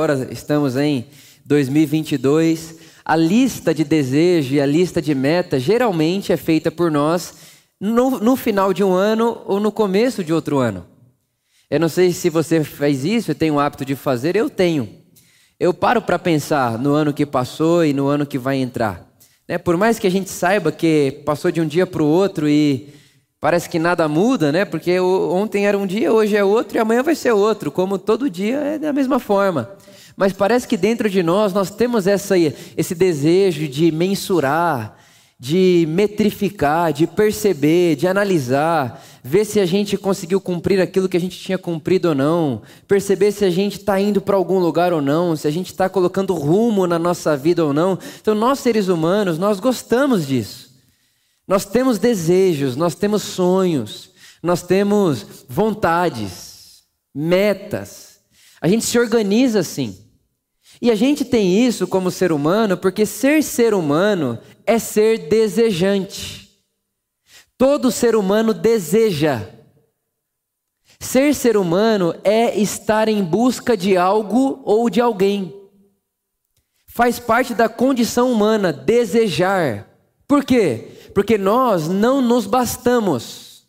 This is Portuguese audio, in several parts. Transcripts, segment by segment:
agora estamos em 2022. A lista de desejo e a lista de meta geralmente é feita por nós no, no final de um ano ou no começo de outro ano. Eu não sei se você faz isso, tem o hábito de fazer, eu tenho. Eu paro para pensar no ano que passou e no ano que vai entrar. Né? Por mais que a gente saiba que passou de um dia para o outro e parece que nada muda, né? Porque ontem era um dia, hoje é outro e amanhã vai ser outro, como todo dia é da mesma forma. Mas parece que dentro de nós nós temos essa, esse desejo de mensurar, de metrificar, de perceber, de analisar, ver se a gente conseguiu cumprir aquilo que a gente tinha cumprido ou não, perceber se a gente está indo para algum lugar ou não, se a gente está colocando rumo na nossa vida ou não. Então, nós seres humanos, nós gostamos disso. Nós temos desejos, nós temos sonhos, nós temos vontades, metas. A gente se organiza assim. E a gente tem isso como ser humano porque ser ser humano é ser desejante. Todo ser humano deseja. Ser ser humano é estar em busca de algo ou de alguém. Faz parte da condição humana desejar. Por quê? porque nós não nos bastamos.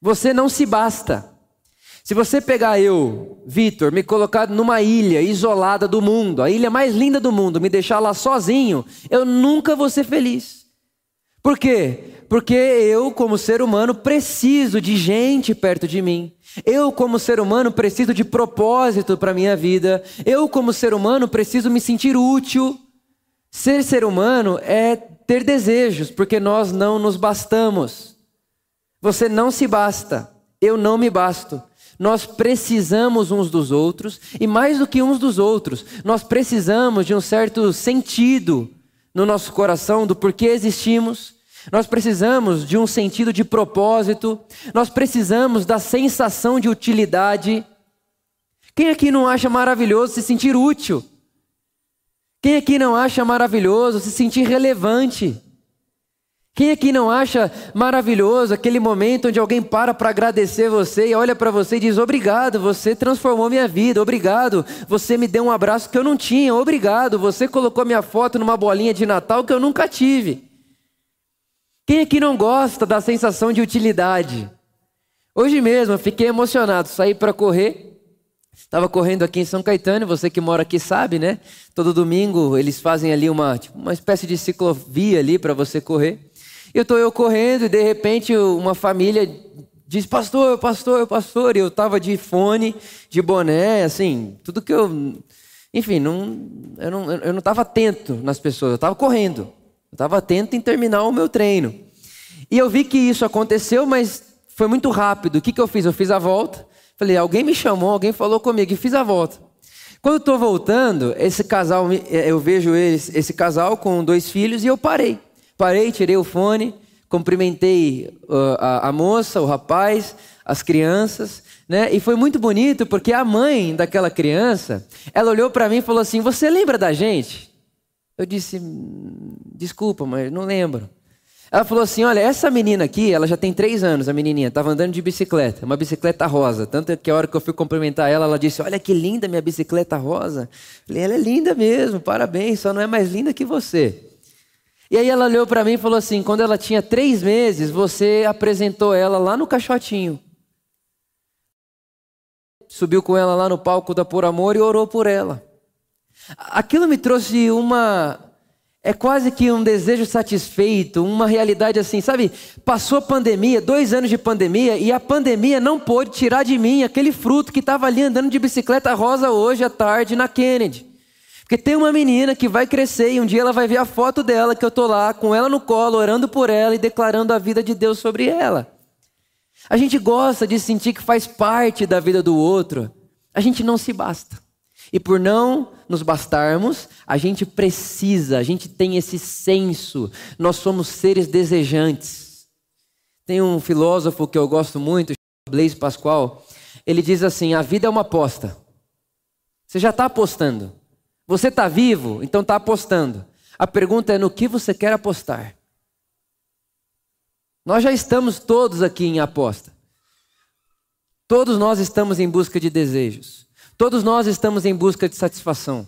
Você não se basta. Se você pegar eu, Vitor, me colocar numa ilha isolada do mundo, a ilha mais linda do mundo, me deixar lá sozinho, eu nunca vou ser feliz. Por quê? Porque eu, como ser humano, preciso de gente perto de mim. Eu, como ser humano, preciso de propósito para a minha vida. Eu, como ser humano, preciso me sentir útil. Ser ser humano é ter desejos, porque nós não nos bastamos. Você não se basta, eu não me basto. Nós precisamos uns dos outros, e mais do que uns dos outros, nós precisamos de um certo sentido no nosso coração do porquê existimos. Nós precisamos de um sentido de propósito, nós precisamos da sensação de utilidade. Quem aqui não acha maravilhoso se sentir útil? Quem aqui não acha maravilhoso se sentir relevante? Quem aqui não acha maravilhoso aquele momento onde alguém para para agradecer você e olha para você e diz: Obrigado, você transformou minha vida, obrigado, você me deu um abraço que eu não tinha, obrigado, você colocou minha foto numa bolinha de Natal que eu nunca tive. Quem aqui não gosta da sensação de utilidade? Hoje mesmo eu fiquei emocionado, saí para correr Estava correndo aqui em São Caetano, você que mora aqui sabe, né? Todo domingo eles fazem ali uma, tipo, uma espécie de ciclovia ali para você correr. Eu estou eu correndo e de repente uma família diz, pastor, pastor, pastor. E eu estava de fone, de boné, assim, tudo que eu... Enfim, não, eu não eu não estava atento nas pessoas, eu estava correndo. Eu estava atento em terminar o meu treino. E eu vi que isso aconteceu, mas foi muito rápido. O que, que eu fiz? Eu fiz a volta Falei, alguém me chamou, alguém falou comigo e fiz a volta. Quando eu estou voltando, esse casal, é, eu vejo esse, esse casal com dois filhos e eu parei. Parei, tirei o fone, cumprimentei uh, a, moça, o rapaz, as crianças, né? E foi muito bonito porque a mãe daquela criança, ela olhou para mim e falou assim: "Você lembra da gente?" Eu disse: hum, "Desculpa, mas não lembro." Ela falou assim: olha, essa menina aqui, ela já tem três anos, a menininha, estava andando de bicicleta, uma bicicleta rosa. Tanto que a hora que eu fui cumprimentar ela, ela disse: Olha que linda minha bicicleta rosa. Eu falei: Ela é linda mesmo, parabéns, só não é mais linda que você. E aí ela olhou para mim e falou assim: Quando ela tinha três meses, você apresentou ela lá no caixotinho. Subiu com ela lá no palco da Por Amor e orou por ela. Aquilo me trouxe uma é quase que um desejo satisfeito, uma realidade assim, sabe? Passou a pandemia, dois anos de pandemia, e a pandemia não pôde tirar de mim aquele fruto que estava ali andando de bicicleta rosa hoje à tarde na Kennedy. Porque tem uma menina que vai crescer e um dia ela vai ver a foto dela, que eu estou lá com ela no colo, orando por ela e declarando a vida de Deus sobre ela. A gente gosta de sentir que faz parte da vida do outro, a gente não se basta. E por não nos bastarmos, a gente precisa, a gente tem esse senso, nós somos seres desejantes. Tem um filósofo que eu gosto muito, Blaise Pascal, ele diz assim: a vida é uma aposta. Você já está apostando. Você está vivo, então está apostando. A pergunta é no que você quer apostar. Nós já estamos todos aqui em aposta. Todos nós estamos em busca de desejos. Todos nós estamos em busca de satisfação.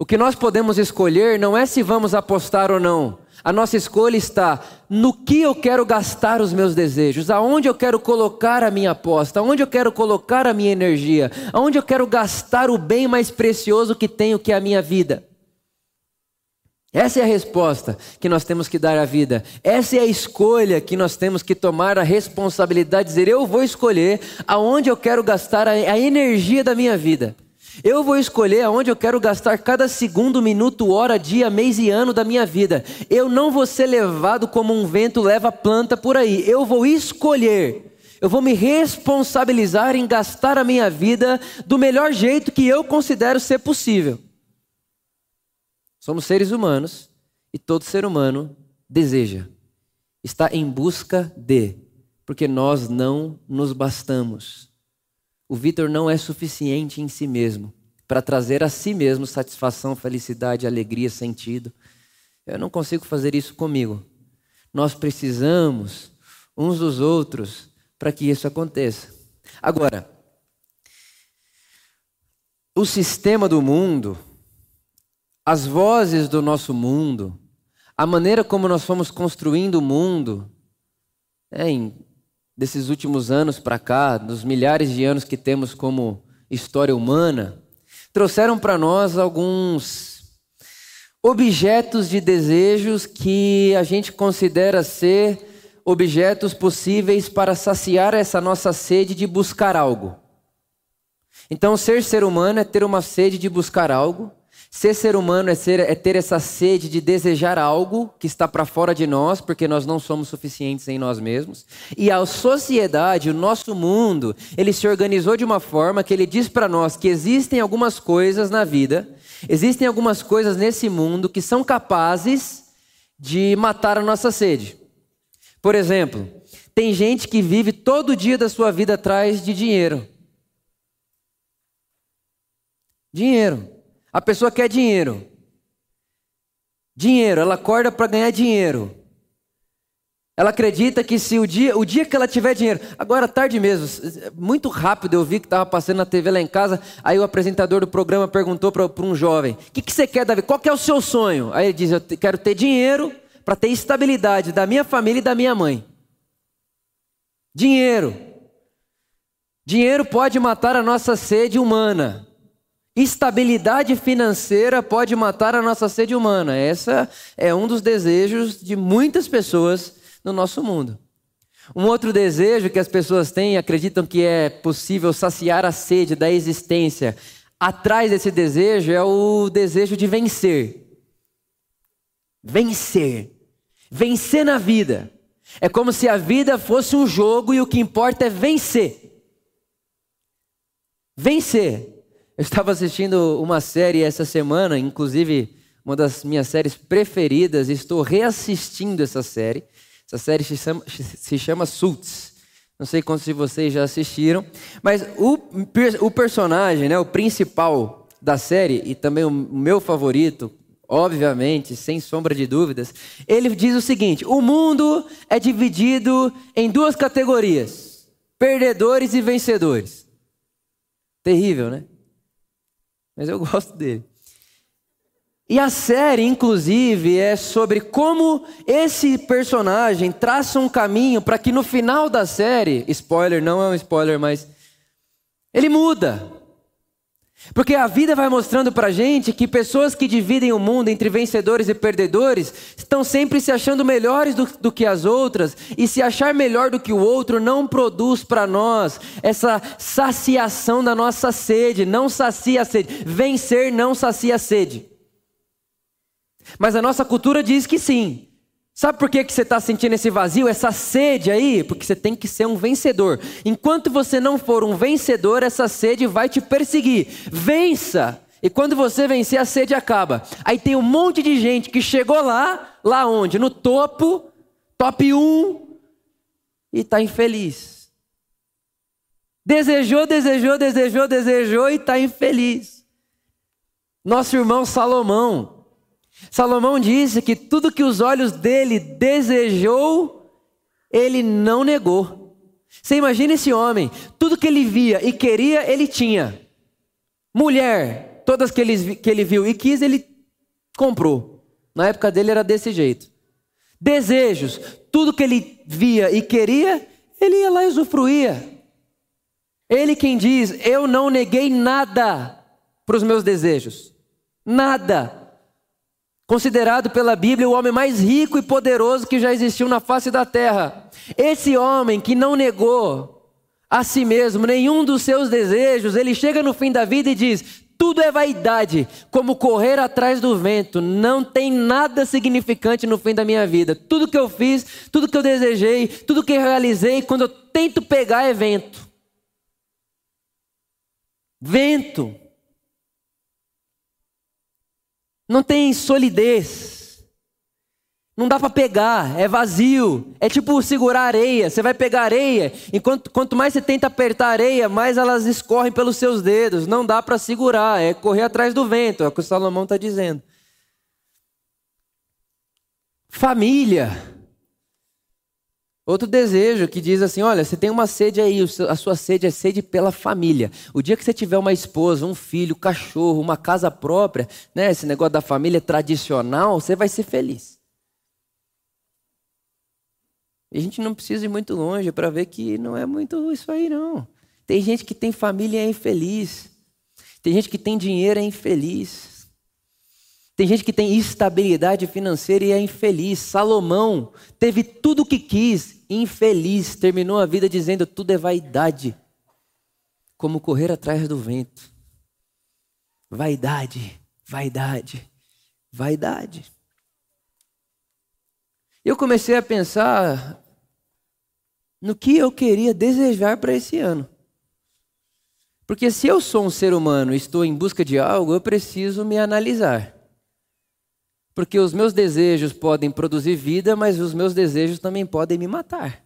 O que nós podemos escolher não é se vamos apostar ou não. A nossa escolha está no que eu quero gastar os meus desejos, aonde eu quero colocar a minha aposta, aonde eu quero colocar a minha energia, aonde eu quero gastar o bem mais precioso que tenho, que é a minha vida. Essa é a resposta que nós temos que dar à vida. Essa é a escolha que nós temos que tomar a responsabilidade de dizer: eu vou escolher aonde eu quero gastar a, energia da minha vida. Eu vou escolher aonde eu quero gastar cada segundo, minuto, hora, dia, mês e ano da minha vida. Eu não vou ser levado como um vento leva planta por aí. Eu vou escolher. Eu vou me responsabilizar em gastar a minha vida do melhor jeito que eu considero ser possível. Somos seres humanos e todo ser humano deseja, está em busca de, porque nós não nos bastamos. O Vitor não é suficiente em si mesmo para trazer a si mesmo satisfação, felicidade, alegria, sentido. Eu não consigo fazer isso comigo. Nós precisamos uns dos outros para que isso aconteça. Agora, o sistema do mundo as vozes do nosso mundo, a maneira como nós fomos construindo o mundo, é, em, desses últimos anos para cá, dos milhares de anos que temos como história humana, trouxeram para nós alguns objetos de desejos que a gente considera ser objetos possíveis para saciar essa nossa sede de buscar algo. Então, ser ser humano é ter uma sede de buscar algo, Ser ser humano é, ser, é ter essa sede de desejar algo que está para fora de nós, porque nós não somos suficientes em nós mesmos. E a sociedade, o nosso mundo, ele se organizou de uma forma que ele diz para nós que existem algumas coisas na vida, existem algumas coisas nesse mundo que são capazes de matar a nossa sede. Por exemplo, tem gente que vive todo dia da sua vida atrás de dinheiro. Dinheiro. A pessoa quer dinheiro. Dinheiro, ela acorda para ganhar dinheiro. Ela acredita que se o dia, o dia que ela tiver dinheiro, agora tarde mesmo, muito rápido eu vi que estava passando na TV lá em casa, aí o apresentador do programa perguntou para um jovem: "O que, que você quer, Davi? Qual que é o seu sonho?" Aí ele diz: "Eu quero ter dinheiro para ter estabilidade da minha família e da minha mãe." Dinheiro. Dinheiro pode matar a nossa sede humana. Estabilidade financeira pode matar a nossa sede humana. Essa é um dos desejos de muitas pessoas no nosso mundo. Um outro desejo que as pessoas têm, acreditam que é possível saciar a sede da existência. Atrás desse desejo é o desejo de vencer. Vencer. Vencer na vida. É como se a vida fosse um jogo e o que importa é vencer. Vencer. Eu estava assistindo uma série essa semana, inclusive uma das minhas séries preferidas, estou reassistindo essa série. Essa série se chama, se chama Suits. Não sei quantos de vocês já assistiram, mas o, o personagem, né, o principal da série, e também o meu favorito, obviamente, sem sombra de dúvidas, ele diz o seguinte: o mundo é dividido em duas categorias: perdedores e vencedores. Terrível, né? Mas eu gosto dele. E a série, inclusive, é sobre como esse personagem traça um caminho para que no final da série, spoiler, não é um spoiler, mas ele muda. Porque a vida vai mostrando para gente que pessoas que dividem o mundo entre vencedores e perdedores estão sempre se achando melhores do, do que as outras, e se achar melhor do que o outro não produz para nós essa saciação da nossa sede, não sacia a sede. Vencer não sacia a sede. Mas a nossa cultura diz que sim. Sabe por que, que você está sentindo esse vazio, essa sede aí? Porque você tem que ser um vencedor. Enquanto você não for um vencedor, essa sede vai te perseguir. Vença! E quando você vencer, a sede acaba. Aí tem um monte de gente que chegou lá, lá onde? No topo, top 1, e está infeliz. Desejou, desejou, desejou, desejou e está infeliz. Nosso irmão Salomão, Salomão disse que tudo que os olhos dele desejou, ele não negou. Você imagina esse homem, tudo que ele via e queria, ele tinha. Mulher, todas que ele, que ele viu e quis, ele comprou. Na época dele era desse jeito. Desejos, tudo que ele via e queria, ele ia lá e usufruía. Ele quem diz: Eu não neguei nada para os meus desejos. Nada. Considerado pela Bíblia o homem mais rico e poderoso que já existiu na face da terra. Esse homem que não negou a si mesmo nenhum dos seus desejos, ele chega no fim da vida e diz: tudo é vaidade, como correr atrás do vento. Não tem nada significante no fim da minha vida. Tudo que eu fiz, tudo que eu desejei, tudo que eu realizei, quando eu tento pegar é vento. Vento. Não tem solidez. Não dá para pegar, é vazio. É tipo segurar areia. Você vai pegar areia, enquanto quanto mais você tenta apertar areia, mais elas escorrem pelos seus dedos. Não dá para segurar, é correr atrás do vento, é o que o Salomão está dizendo. Família. Outro desejo que diz assim: olha, você tem uma sede aí, a sua sede é sede pela família. O dia que você tiver uma esposa, um filho, um cachorro, uma casa própria, né, esse negócio da família tradicional, você vai ser feliz. E a gente não precisa ir muito longe para ver que não é muito isso aí, não. Tem gente que tem família e é infeliz. Tem gente que tem dinheiro e é infeliz. Tem gente que tem estabilidade financeira e é infeliz. Salomão teve tudo o que quis, infeliz. Terminou a vida dizendo: tudo é vaidade. Como correr atrás do vento. Vaidade, vaidade, vaidade. Eu comecei a pensar no que eu queria desejar para esse ano. Porque se eu sou um ser humano e estou em busca de algo, eu preciso me analisar. Porque os meus desejos podem produzir vida, mas os meus desejos também podem me matar.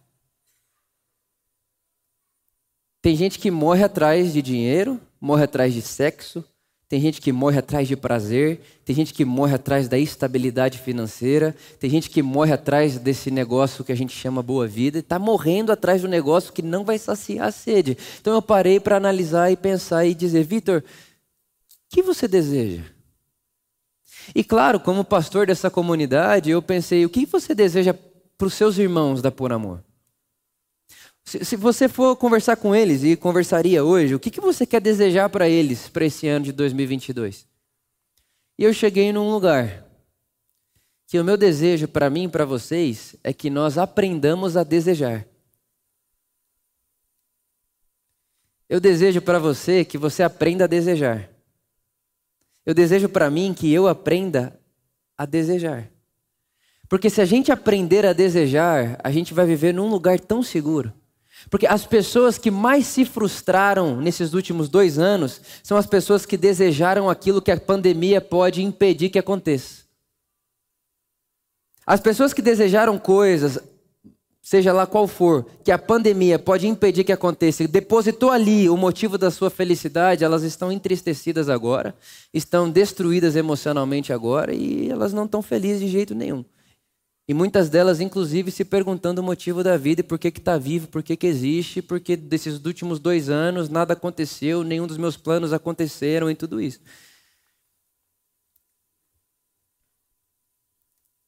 Tem gente que morre atrás de dinheiro, morre atrás de sexo, tem gente que morre atrás de prazer, tem gente que morre atrás da estabilidade financeira, tem gente que morre atrás desse negócio que a gente chama boa vida, e está morrendo atrás do negócio que não vai saciar a sede. Então eu parei para analisar e pensar e dizer, Vitor, o que você deseja? E claro, como pastor dessa comunidade, eu pensei, o que você deseja para os seus irmãos da Por Amor? Se, se, você for conversar com eles, e conversaria hoje, o que, que você quer desejar para eles para esse ano de 2022? E eu cheguei num lugar que o meu desejo para mim e para vocês é que nós aprendamos a desejar. Eu desejo para você que você aprenda a desejar. Eu desejo para mim que eu aprenda a desejar. Porque se a gente aprender a desejar, a gente vai viver num lugar tão seguro. Porque as pessoas que mais se frustraram nesses últimos dois anos são as pessoas que desejaram aquilo que a pandemia pode impedir que aconteça. As pessoas que desejaram coisas, seja lá qual for, que a pandemia pode impedir que aconteça, depositou ali o motivo da sua felicidade, elas estão entristecidas agora, estão destruídas emocionalmente agora e elas não estão felizes de jeito nenhum. E muitas delas, inclusive, se perguntando o motivo da vida e por que está vivo, por que, que existe, porque desses últimos dois anos nada aconteceu, nenhum dos meus planos aconteceram e tudo isso.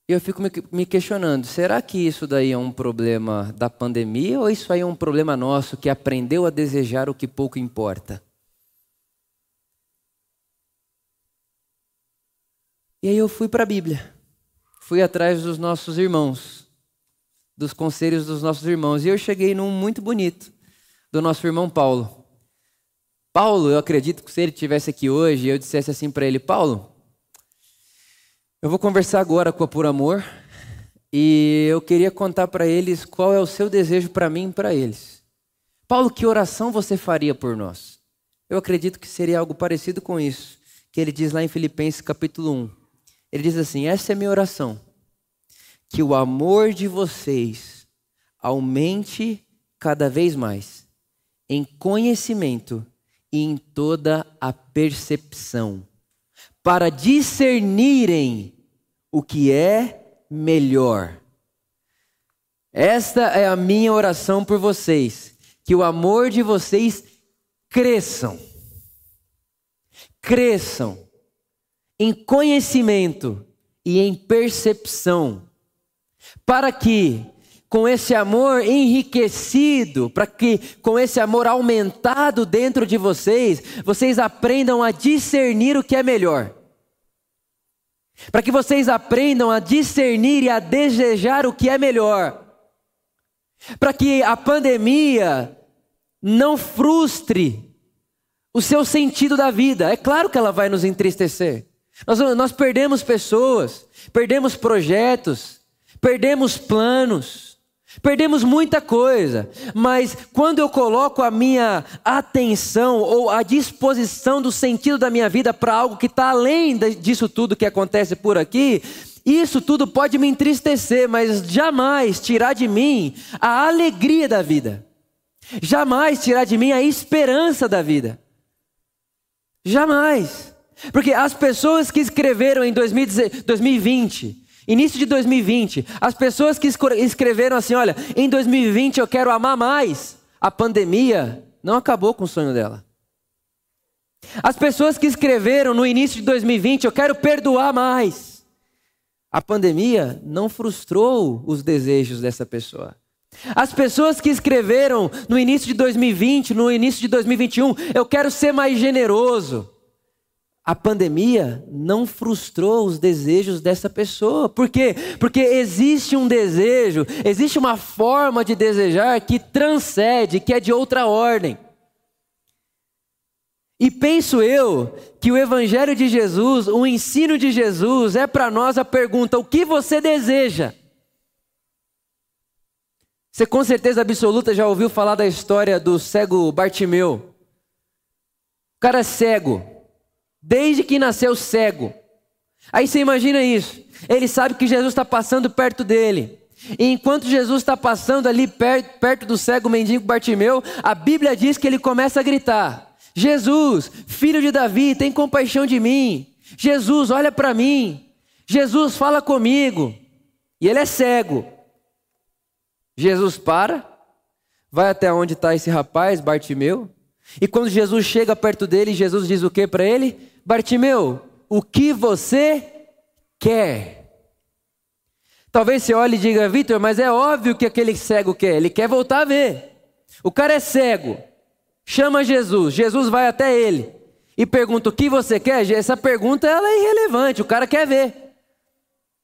E eu fico me questionando: será que isso daí é um problema da pandemia ou isso aí é um problema nosso que aprendeu a desejar o que pouco importa? E aí eu fui para a Bíblia fui atrás dos nossos irmãos, dos conselhos dos nossos irmãos, e eu cheguei num muito bonito, do nosso irmão Paulo. Paulo, eu acredito que se ele estivesse aqui hoje, eu dissesse assim para ele: Paulo, eu vou conversar agora com a Por Amor, e eu queria contar para eles qual é o seu desejo para mim e para eles. Paulo, que oração você faria por nós? Eu acredito que seria algo parecido com isso, que ele diz lá em Filipenses capítulo 1. Ele diz assim: essa é minha oração. Que o amor de vocês aumente cada vez mais em conhecimento e em toda a percepção, para discernirem o que é melhor. Esta é a minha oração por vocês, que o amor de vocês cresçam cresçam em conhecimento e em percepção, para que com esse amor enriquecido, para que com esse amor aumentado dentro de vocês, vocês aprendam a discernir o que é melhor. Para que vocês aprendam a discernir e a desejar o que é melhor. Para que a pandemia não frustre o seu sentido da vida. É claro que ela vai nos entristecer. Nós, nós perdemos pessoas, perdemos projetos, perdemos planos. Perdemos muita coisa, mas quando eu coloco a minha atenção ou a disposição do sentido da minha vida para algo que está além disso tudo que acontece por aqui, isso tudo pode me entristecer, mas jamais tirar de mim a alegria da vida, jamais tirar de mim a esperança da vida. Jamais. Porque as pessoas que escreveram em 2020, Início de 2020, as pessoas que escreveram assim: olha, em 2020 eu quero amar mais, a pandemia não acabou com o sonho dela. As pessoas que escreveram no início de 2020, eu quero perdoar mais, a pandemia não frustrou os desejos dessa pessoa. As pessoas que escreveram no início de 2020, no início de 2021, eu quero ser mais generoso a pandemia não frustrou os desejos dessa pessoa. Por quê? Porque existe um desejo, existe uma forma de desejar que transcende, que é de outra ordem. E penso eu que o Evangelho de Jesus, o ensino de Jesus, é para nós a pergunta: o que você deseja? Você com certeza absoluta já ouviu falar da história do cego Bartimeu. O cara é cego desde que nasceu cego. Aí você imagina isso. Ele sabe que Jesus está passando perto dele. E enquanto Jesus está passando ali perto, perto do cego mendigo Bartimeu, a Bíblia diz que ele começa a gritar: Jesus, filho de Davi, tem compaixão de mim. Jesus, olha para mim. Jesus, fala comigo. E ele é cego. Jesus para, vai até onde está esse rapaz, Bartimeu. E quando Jesus chega perto dele, Jesus diz o que para ele? Bartimeu, o que você quer? Talvez você olhe e diga, Vitor, mas é óbvio que aquele cego quer, ele quer voltar a ver. O cara é cego, chama Jesus, Jesus vai até ele e pergunta: O que você quer? Essa pergunta ela é irrelevante, o cara quer ver.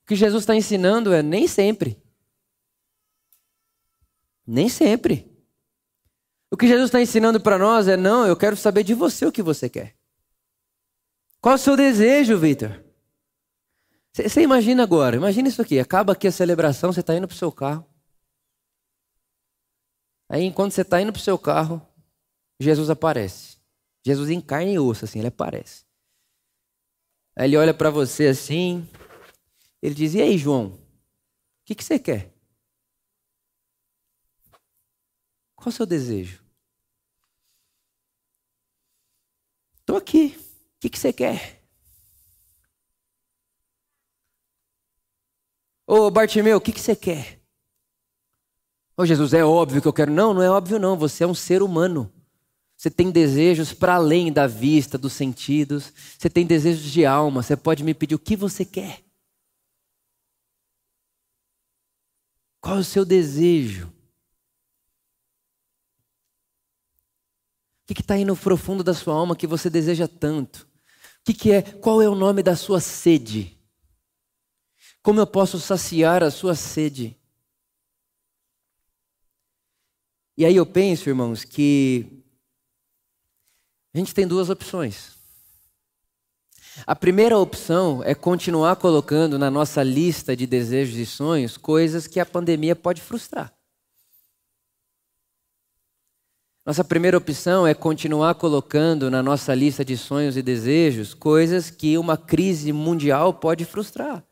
O que Jesus está ensinando é nem sempre. Nem sempre. O que Jesus está ensinando para nós é: não, eu quero saber de você o que você quer. Qual é o seu desejo, Vitor? Você imagina agora, imagina isso aqui, acaba aqui a celebração, você está indo para o seu carro. Aí enquanto você está indo para o seu carro, Jesus aparece. Jesus em carne e osso, assim, ele aparece. Aí ele olha para você assim, ele diz, e aí João, o que, que você quer? Qual é o seu desejo? Estou aqui que, que você quer? Ô Bartimeu, o que, que você quer? Ô Jesus, é óbvio que eu quero. Não, não é óbvio não. Você é um ser humano. Você tem desejos para além da vista, dos sentidos. Você tem desejos de alma. Você pode me pedir o que você quer. Qual é o seu desejo? O que está aí no profundo da sua alma que você deseja tanto? O que, que é? Qual é o nome da sua sede? Como eu posso saciar a sua sede? E aí eu penso, irmãos, que a gente tem duas opções. A primeira opção é continuar colocando na nossa lista de desejos e sonhos coisas que a pandemia pode frustrar. Nossa primeira opção é continuar colocando na nossa lista de sonhos e desejos coisas que uma crise mundial pode frustrar.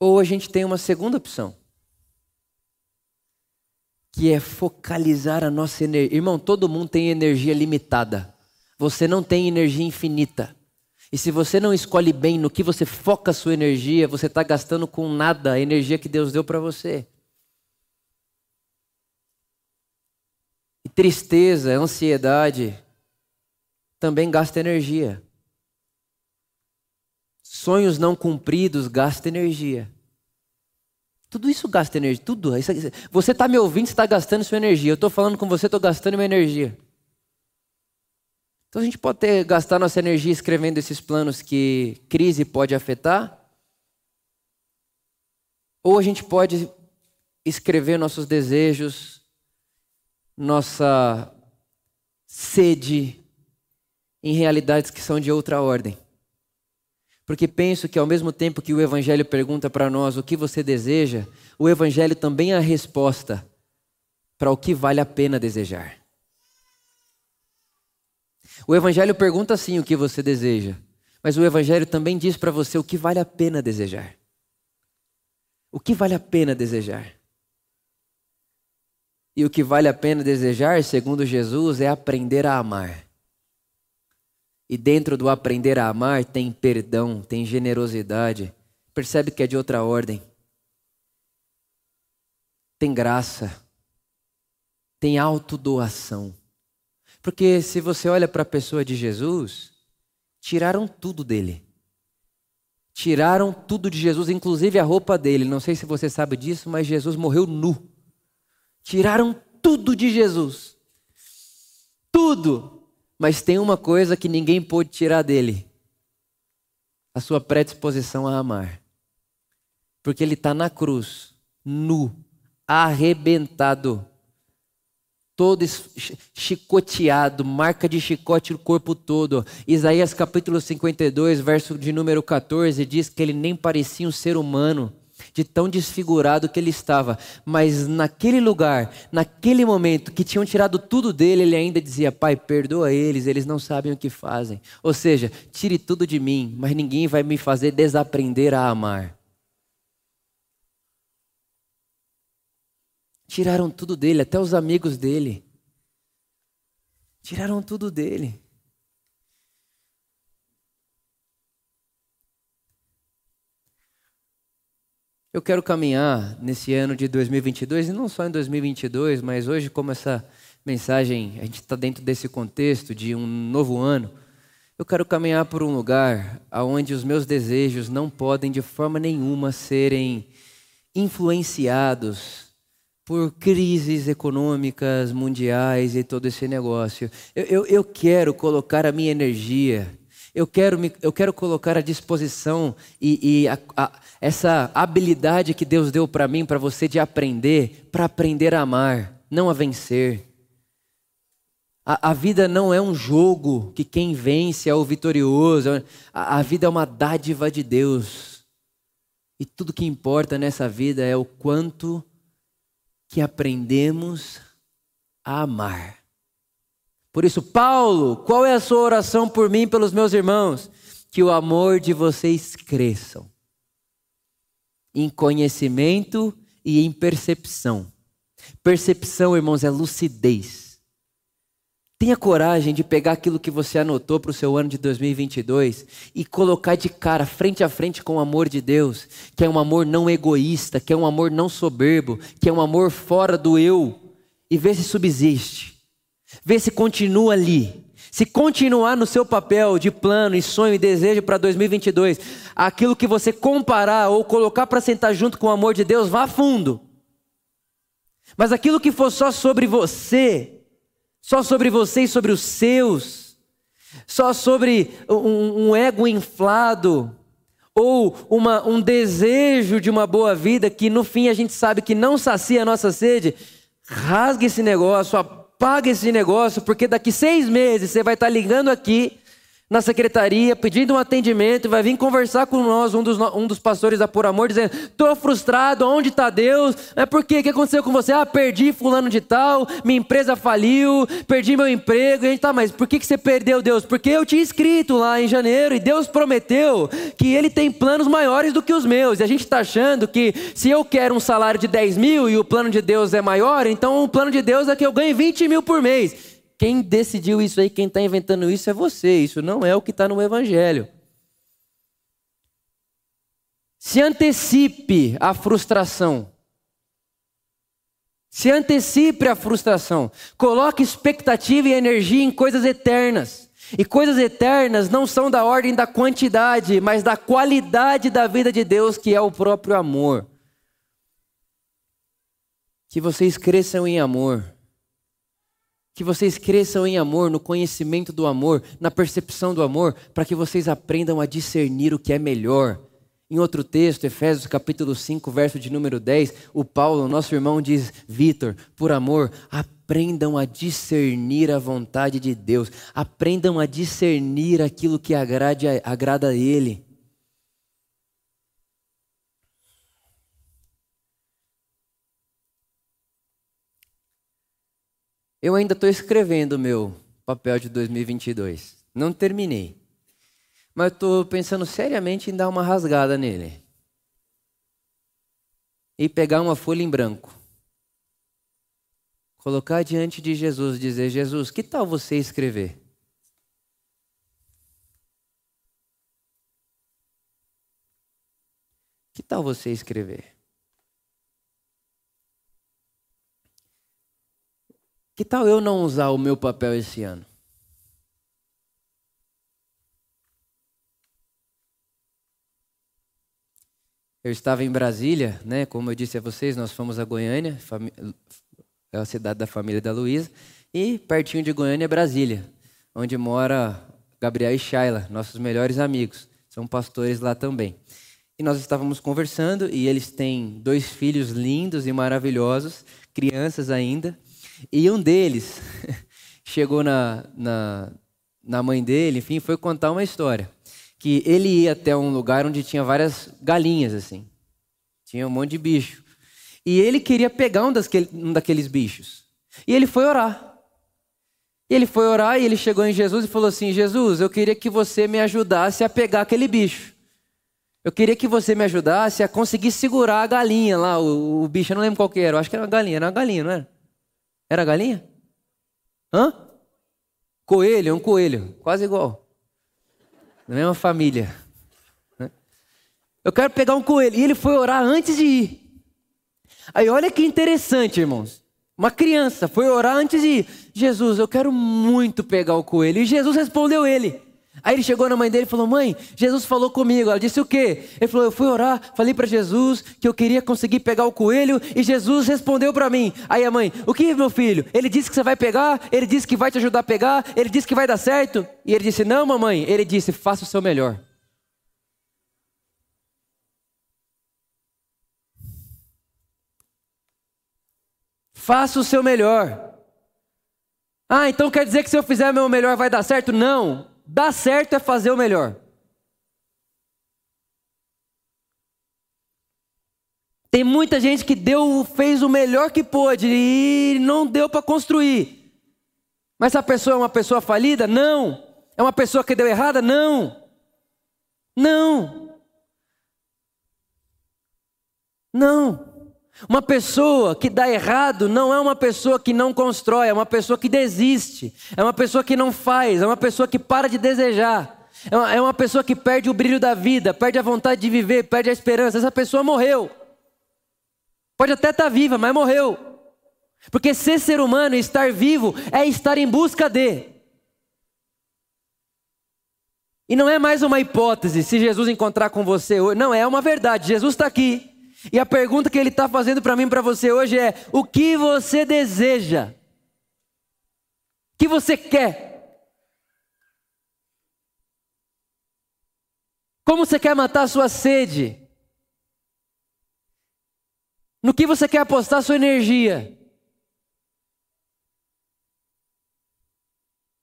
Ou a gente tem uma segunda opção, que é focalizar a nossa energia. Irmão, todo mundo tem energia limitada. Você não tem energia infinita. E se você não escolhe bem no que você foca a sua energia, você está gastando com nada a energia que Deus deu para você. E tristeza, ansiedade também gasta energia. Sonhos não cumpridos gasta energia. Tudo isso gasta energia, tudo. Você está me ouvindo, está gastando sua energia. Eu estou falando com você, estou gastando minha energia. Então a gente pode ter, gastar nossa energia escrevendo esses planos que crise pode afetar, ou a gente pode escrever nossos desejos, nossa sede em realidades que são de outra ordem. Porque penso que ao mesmo tempo que o Evangelho pergunta para nós o que você deseja, o Evangelho também é a resposta para o que vale a pena desejar. O Evangelho pergunta sim o que você deseja, mas o Evangelho também diz para você o que vale a pena desejar. O que vale a pena desejar? E o que vale a pena desejar, segundo Jesus, é aprender a amar. E dentro do aprender a amar tem perdão, tem generosidade. Percebe que é de outra ordem. Tem graça. Tem autodoação. Porque se você olha para a pessoa de Jesus, tiraram tudo dele. Tiraram tudo de Jesus, inclusive a roupa dele. Não sei se você sabe disso, mas Jesus morreu nu. Tiraram tudo de Jesus. Tudo. Mas tem uma coisa que ninguém pôde tirar dele: a sua predisposição a amar. Porque ele está na cruz, nu, arrebentado, todo chicoteado, marca de chicote no corpo todo. Isaías capítulo 52, verso de número 14, diz que ele nem parecia um ser humano de tão desfigurado que ele estava. Mas naquele lugar, naquele momento que tinham tirado tudo dele, ele ainda dizia: Pai, perdoa eles, eles não sabem o que fazem. Ou seja, tire tudo de mim, mas ninguém vai me fazer desaprender a amar. Tiraram tudo dele, até os amigos dele. Tiraram tudo dele. Eu quero caminhar nesse ano de 2022, e não só em 2022, mas hoje, como essa mensagem, a gente está dentro desse contexto de um novo ano, eu quero caminhar por um lugar onde os meus desejos não podem de forma nenhuma serem influenciados por crises econômicas mundiais e todo esse negócio. Eu, eu, eu quero colocar a minha energia eu quero, me, eu quero colocar à disposição e, e a, a, essa habilidade que Deus deu para mim, para você de aprender, para aprender a amar, não a vencer. A, a, vida não é um jogo que quem vence é o vitorioso. A, vida é uma dádiva de Deus. E tudo que importa nessa vida é o quanto que aprendemos a amar. Por isso, Paulo, qual é a sua oração por mim pelos meus irmãos? Que o amor de vocês cresçam em conhecimento e em percepção. Percepção, irmãos, é lucidez. Tenha coragem de pegar aquilo que você anotou para o seu ano de 2022 e colocar de cara, frente a frente com o amor de Deus, que é um amor não egoísta, que é um amor não soberbo, que é um amor fora do eu, e ver se subsiste. Vê se continua ali. Se continuar no seu papel de plano e sonho e desejo para 2022, aquilo que você comparar ou colocar para sentar junto com o amor de Deus, vá fundo. Mas aquilo que for só sobre você, só sobre você e sobre os seus, só sobre um, um ego inflado, ou uma, um desejo de uma boa vida que no fim a gente sabe que não sacia a nossa sede, rasgue esse negócio, paga esse negócio, porque daqui seis meses você vai estar ligando aqui na secretaria, pedindo um atendimento, vai vir conversar com nós, um dos, um dos pastores da Por Amor, dizendo: estou frustrado, onde está Deus? É porque o que aconteceu com você? Ah, perdi fulano de tal, minha empresa faliu, perdi meu emprego. E a gente tá, mas por que, que você perdeu Deus? Porque eu tinha escrito lá em janeiro e Deus prometeu que Ele tem planos maiores do que os meus. E a gente está achando que se eu quero um salário de 10 mil e o plano de Deus é maior, então o plano de Deus é que eu ganhe 20 mil por mês. Quem decidiu isso aí, quem está inventando isso é você. Isso não é o que está no Evangelho. Se antecipe à frustração. Se antecipe à frustração. Coloque expectativa e energia em coisas eternas. E coisas eternas não são da ordem da quantidade, mas da qualidade da vida de Deus, que é o próprio amor. Que vocês cresçam em amor. Que vocês cresçam em amor, no conhecimento do amor, na percepção do amor, para que vocês aprendam a discernir o que é melhor. Em outro texto, Efésios capítulo 5, verso de número 10, o Paulo, nosso irmão, diz: Vitor, por amor, aprendam a discernir a vontade de Deus, aprendam a discernir aquilo que agrade, agrada a Ele. Eu ainda estou escrevendo o meu papel de 2022. Não terminei. Mas estou pensando seriamente em dar uma rasgada nele. E pegar uma folha em branco. Colocar diante de Jesus e dizer: Jesus, que tal você escrever? Que tal você escrever? Que tal eu não usar o meu papel esse ano? Eu estava em Brasília, né? Como eu disse a vocês, nós fomos a Goiânia, é a cidade da família da Luísa, e pertinho de Goiânia é Brasília, onde mora Gabriel e Shaila, nossos melhores amigos. São pastores lá também. E nós estávamos conversando e eles têm dois filhos lindos e maravilhosos, crianças ainda. E um deles chegou na, na, na mãe dele, enfim, foi contar uma história. Que ele ia até um lugar onde tinha várias galinhas, assim. Tinha um monte de bicho. E ele queria pegar um, dasquele, um daqueles bichos. E ele foi orar. E ele foi orar e ele chegou em Jesus e falou assim: Jesus, eu queria que você me ajudasse a pegar aquele bicho. Eu queria que você me ajudasse a conseguir segurar a galinha lá, o, o bicho, eu não lembro qual que era, eu acho que era uma galinha, era uma galinha, não era? Era galinha? Hã? Coelho, um coelho, quase igual. Da mesma família. Né? Eu quero pegar um coelho. E ele foi orar antes de ir. Aí olha que interessante, irmãos. Uma criança foi orar antes de ir. Jesus, eu quero muito pegar o coelho. E Jesus respondeu ele. Aí ele chegou na mãe dele e falou: Mãe, Jesus falou comigo. Ela disse o quê? Ele falou: Eu fui orar, falei para Jesus que eu queria conseguir pegar o coelho e Jesus respondeu para mim. Aí a mãe: O que, meu filho? Ele disse que você vai pegar, ele disse que vai te ajudar a pegar, ele disse que vai dar certo. E ele disse: Não, mamãe. Ele disse: Faça o seu melhor. Faça o seu melhor. Ah, então quer dizer que se eu fizer meu melhor vai dar certo? Não. Dar certo é fazer o melhor. Tem muita gente que deu, fez o melhor que pôde e não deu para construir. Mas essa pessoa é uma pessoa falida? Não. É uma pessoa que deu errada? Não. Não. Não. Uma pessoa que dá errado não é uma pessoa que não constrói, é uma pessoa que desiste, é uma pessoa que não faz, é uma pessoa que para de desejar, é uma, é pessoa que perde o brilho da vida, perde a vontade de viver, perde a esperança. Essa pessoa morreu. Pode até estar tá viva, mas morreu. Porque ser ser humano e estar vivo é estar em busca de. E não é mais uma hipótese se Jesus encontrar com você hoje. Não, é uma verdade. Jesus está aqui. E a pergunta que ele está fazendo para mim e para você hoje é: o que você deseja? O que você quer? Como você quer matar a sua sede? No que você quer apostar sua energia?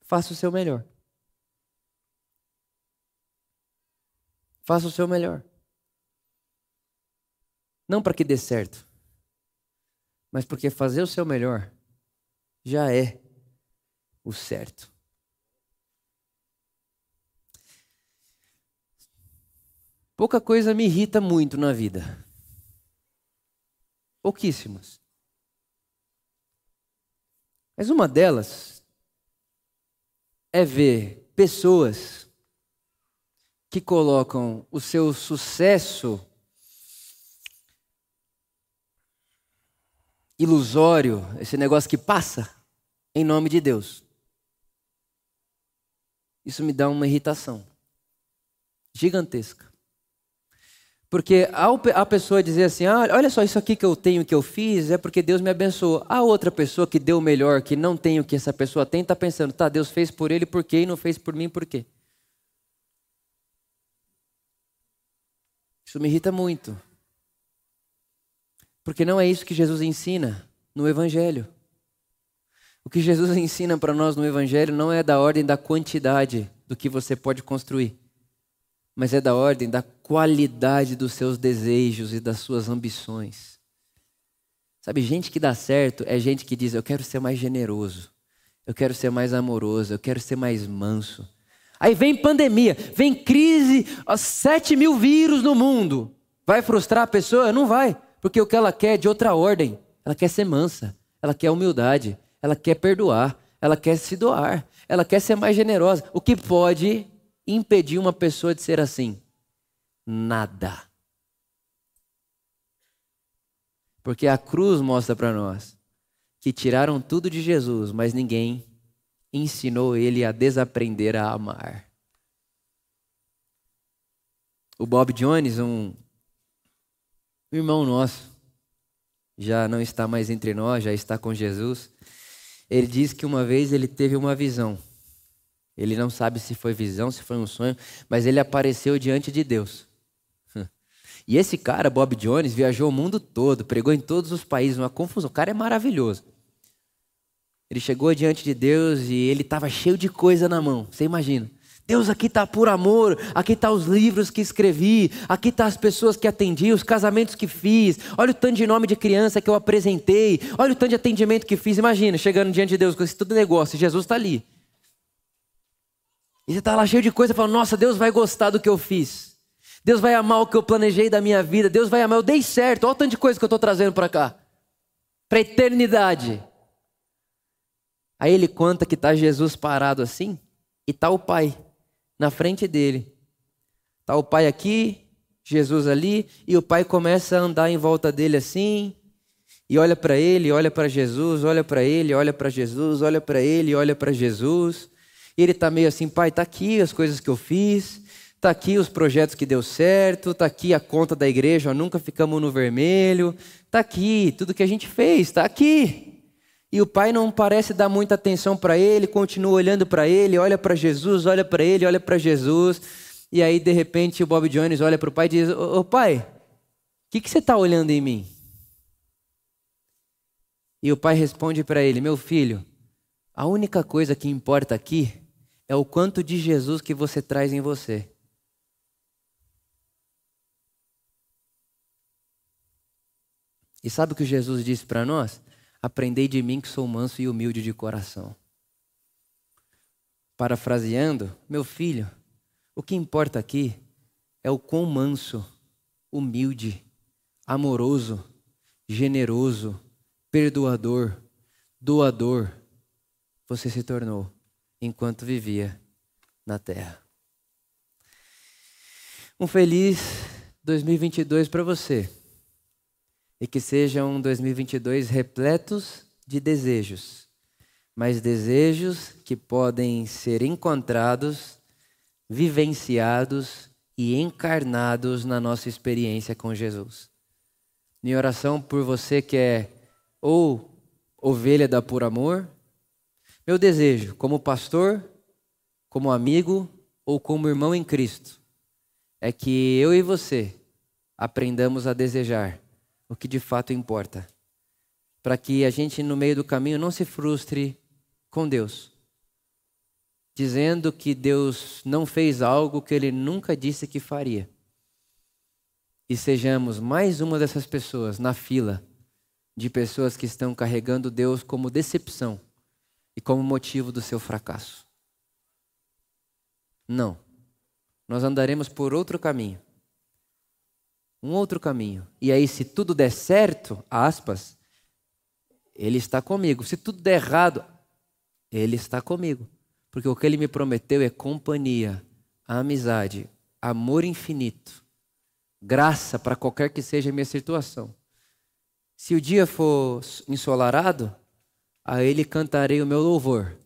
Faça o seu melhor. Faça o seu melhor. Não para que dê certo, mas porque fazer o seu melhor já é o certo. Pouca coisa me irrita muito na vida. Pouquíssimas. Mas uma delas é ver pessoas que colocam o seu sucesso ilusório, esse negócio que passa, em nome de Deus. Isso me dá uma irritação gigantesca. Porque ao a pessoa dizer assim, ah, olha só, isso aqui que eu tenho, que eu fiz, é porque Deus me abençoou. A outra pessoa que deu o melhor, que não tem o que essa pessoa tem, está pensando, tá, Deus fez por ele por quê e não fez por mim por quê? Isso me irrita muito. Porque não é isso que Jesus ensina no Evangelho. O que Jesus ensina para nós no Evangelho não é da ordem da quantidade do que você pode construir, mas é da ordem da qualidade dos seus desejos e das suas ambições. Sabe, gente que dá certo é gente que diz: Eu quero ser mais generoso, eu quero ser mais amoroso, eu quero ser mais manso. Aí vem pandemia, vem crise, ó, 7 mil vírus no mundo. Vai frustrar a pessoa? Não vai, porque o que ela quer é de outra ordem. Ela quer ser mansa, ela quer humildade, ela quer perdoar, ela quer se doar, ela quer ser mais generosa. O que pode impedir uma pessoa de ser assim? Nada. Porque a cruz mostra para nós que tiraram tudo de Jesus, mas ninguém ensinou ele a desaprender a amar. O Bob Jones, um irmão nosso, já não está mais entre nós, já está com Jesus. Ele diz que uma vez ele teve uma visão. Ele não sabe se foi visão, se foi um sonho, mas ele apareceu diante de Deus. E esse cara, Bob Jones, viajou o mundo todo, pregou em todos os países, uma confusão. O cara é maravilhoso. Ele chegou diante de Deus e ele estava cheio de coisa na mão. Você imagina? Deus, aqui está por amor, aqui está os livros que escrevi, aqui está as pessoas que atendi, os casamentos que fiz, olha o tanto de nome de criança que eu apresentei, olha o tanto de atendimento que fiz. Imagina, chegando diante de Deus com esse tudo negócio, Jesus está ali. E você está lá cheio de coisa, falando, nossa, Deus vai gostar do que eu fiz. Deus vai amar o que eu planejei da minha vida. Deus vai amar, eu dei certo, olha o tanto de coisa que eu estou trazendo para cá. Para a eternidade. Aí ele conta que está Jesus parado assim, e está o Pai na frente dele. Está o pai aqui, Jesus ali, e o pai começa a andar em volta dele assim, e olha para ele, olha para Jesus, olha para ele, olha para Jesus, olha para ele, olha para Jesus. E ele está meio assim, pai, está aqui as coisas que eu fiz, está aqui os projetos que deu certo, está aqui a conta da igreja, ó, nunca ficamos no vermelho, está aqui tudo que a gente fez, está aqui. E o pai não parece dar muita atenção para ele, continua olhando para ele, olha para Jesus, olha para ele, olha para Jesus. E aí, de repente, o Bob Jones olha para o pai e diz: Ô pai, o que, que você está olhando em mim? E o pai responde para ele: Meu filho, a única coisa que importa aqui é o quanto de Jesus que você traz em você. E sabe o que Jesus disse para nós? Aprendei de mim que sou manso e humilde de coração. Parafraseando, meu filho, o que importa aqui é o quão manso, humilde, amoroso, generoso, perdoador, doador você se tornou enquanto vivia na terra. Um feliz 2022 para você e que seja um 2022 repletos de desejos, mas desejos que podem ser encontrados, vivenciados e encarnados na nossa experiência com Jesus. Minha oração por você que é ou ovelha da por amor, meu desejo como pastor, como amigo ou como irmão em Cristo é que eu e você aprendamos a desejar o que de fato importa. Para que a gente, no meio do caminho, não se frustre com Deus, dizendo que Deus não fez algo que ele nunca disse que faria. E sejamos mais uma dessas pessoas na fila de pessoas que estão carregando Deus como decepção e como motivo do seu fracasso. Não. Nós andaremos por outro caminho um outro caminho. E aí, se tudo der certo, aspas, ele está comigo. Se tudo der errado, ele está comigo. Porque o que ele me prometeu é companhia, amizade, amor infinito, graça para qualquer que seja a minha situação. Se o dia for ensolarado, a ele cantarei o meu louvor.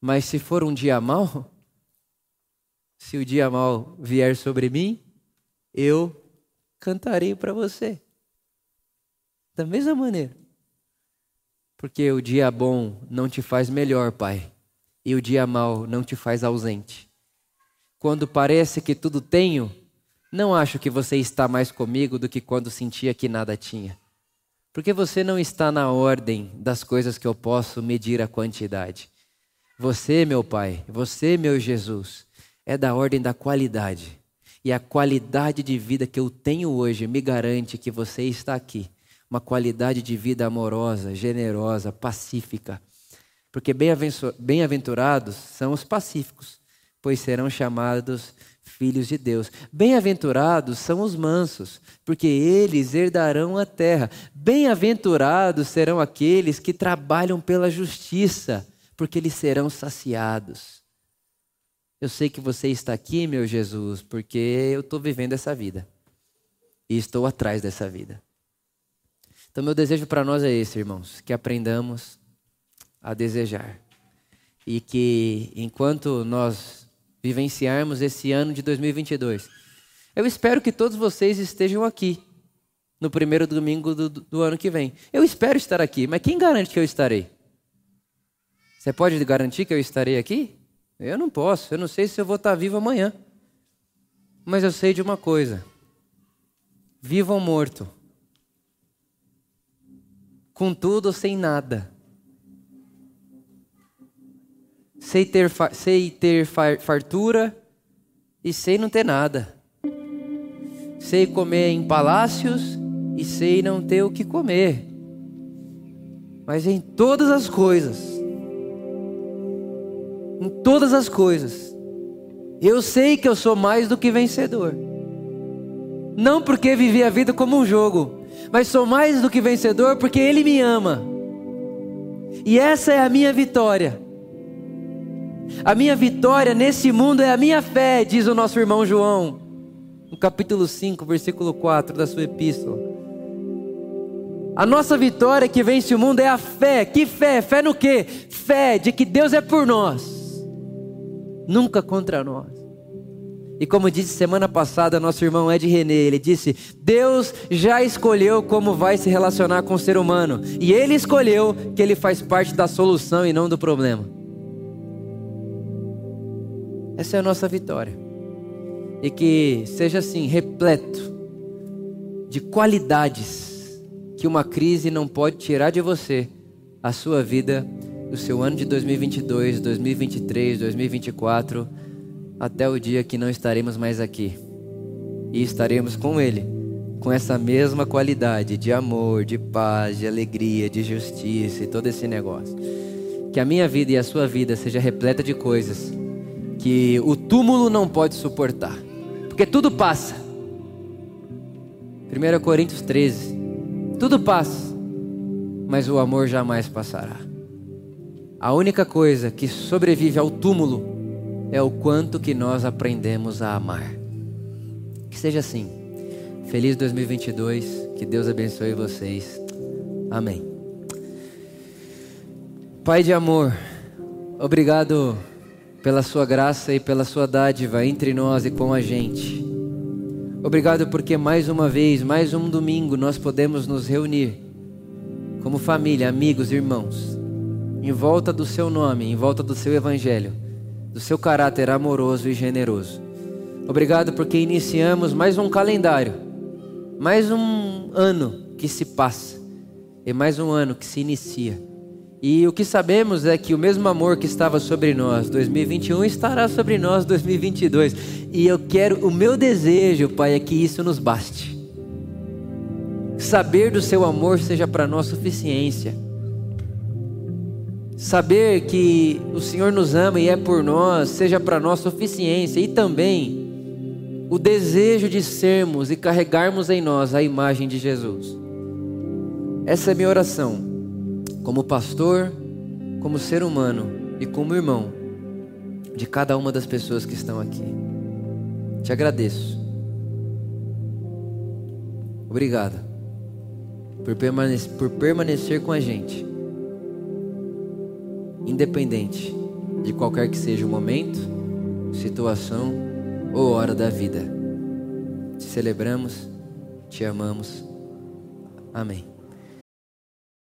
Mas se for um dia mau, se o dia mau vier sobre mim, eu cantarei para você. Da mesma maneira. Porque o dia bom não te faz melhor, Pai, e o dia mau não te faz ausente. Quando parece que tudo tenho, não acho que você está mais comigo do que quando sentia que nada tinha. Porque você não está na ordem das coisas que eu posso medir a quantidade. Você, meu Pai, você, meu Jesus, é da ordem da qualidade. E a qualidade de vida que eu tenho hoje me garante que você está aqui uma qualidade de vida amorosa, generosa, pacífica. Porque bem-aventurados são os pacíficos, pois serão chamados filhos de Deus. Bem-aventurados são os mansos, porque eles herdarão a terra. Bem-aventurados serão aqueles que trabalham pela justiça, porque eles serão saciados. Eu sei que você está aqui, meu Jesus, porque eu estou vivendo essa vida. E estou atrás dessa vida. Então, meu desejo para nós é esse, irmãos: que aprendamos a desejar. E que, enquanto nós vivenciarmos esse ano de 2022, eu espero que todos vocês estejam aqui no primeiro domingo do, do ano que vem. Eu espero estar aqui, mas quem garante que eu estarei? Você pode garantir que eu estarei aqui? Eu não posso, eu não sei se eu vou estar vivo amanhã. Mas eu sei de uma coisa: vivo ou morto, com tudo ou sem nada. Sei ter, sei ter fartura e sei não ter nada. Sei comer em palácios e sei não ter o que comer. Mas em todas as coisas, em todas as coisas, eu sei que eu sou mais do que vencedor. Não porque vivi a vida como um jogo, mas sou mais do que vencedor porque Ele me ama. E essa é a minha vitória. A minha vitória nesse mundo é a minha fé, diz o nosso irmão João, no capítulo 5, versículo 4 da sua epístola. A nossa vitória que vence o mundo é a fé. Que fé? Fé no quê? Fé de que Deus é por nós, nunca contra nós. E como disse semana passada nosso irmão Ed René, ele disse: Deus já escolheu como vai se relacionar com o ser humano, e ele escolheu que ele faz parte da solução e não do problema. Essa é a nossa vitória. E que seja assim, repleto de qualidades que uma crise não pode tirar de você, a sua vida, o seu ano de 2022, 2023, 2024 até o dia que não estaremos mais aqui e estaremos com Ele, com essa mesma qualidade de amor, de paz, de alegria, de justiça e todo esse negócio. Que a minha vida e a sua vida seja repleta de coisas que o túmulo não pode suportar, porque tudo passa. 1 Coríntios 13: tudo passa, mas o amor jamais passará. A única coisa que sobrevive ao túmulo é o quanto que nós aprendemos a amar. Que seja assim. Feliz 2022, que Deus abençoe vocês. Amém. Pai de amor, obrigado pela sua graça e pela sua dádiva entre nós e com a gente. Obrigado porque mais uma vez, mais um domingo, nós podemos nos reunir como família, amigos, irmãos, em volta do seu nome, em volta do seu evangelho do seu caráter amoroso e generoso. Obrigado porque iniciamos mais um calendário, mais um ano que se passa e mais um ano que se inicia. E o que sabemos é que o mesmo amor que estava sobre nós 2021 estará sobre nós 2022. E eu quero, o meu desejo, Pai, é que isso nos baste. Saber do seu amor seja para nós suficiência Saber que o Senhor nos ama e é por nós, seja para nós suficiência e também o desejo de sermos e carregarmos em nós a imagem de Jesus. Essa é minha oração, como pastor, como ser humano e como irmão de cada uma das pessoas que estão aqui. Te agradeço. Obrigado. por permanecer, por permanecer com a gente, independente de qualquer que seja o momento, situação ou hora da vida. Te celebramos, te amamos. Amém.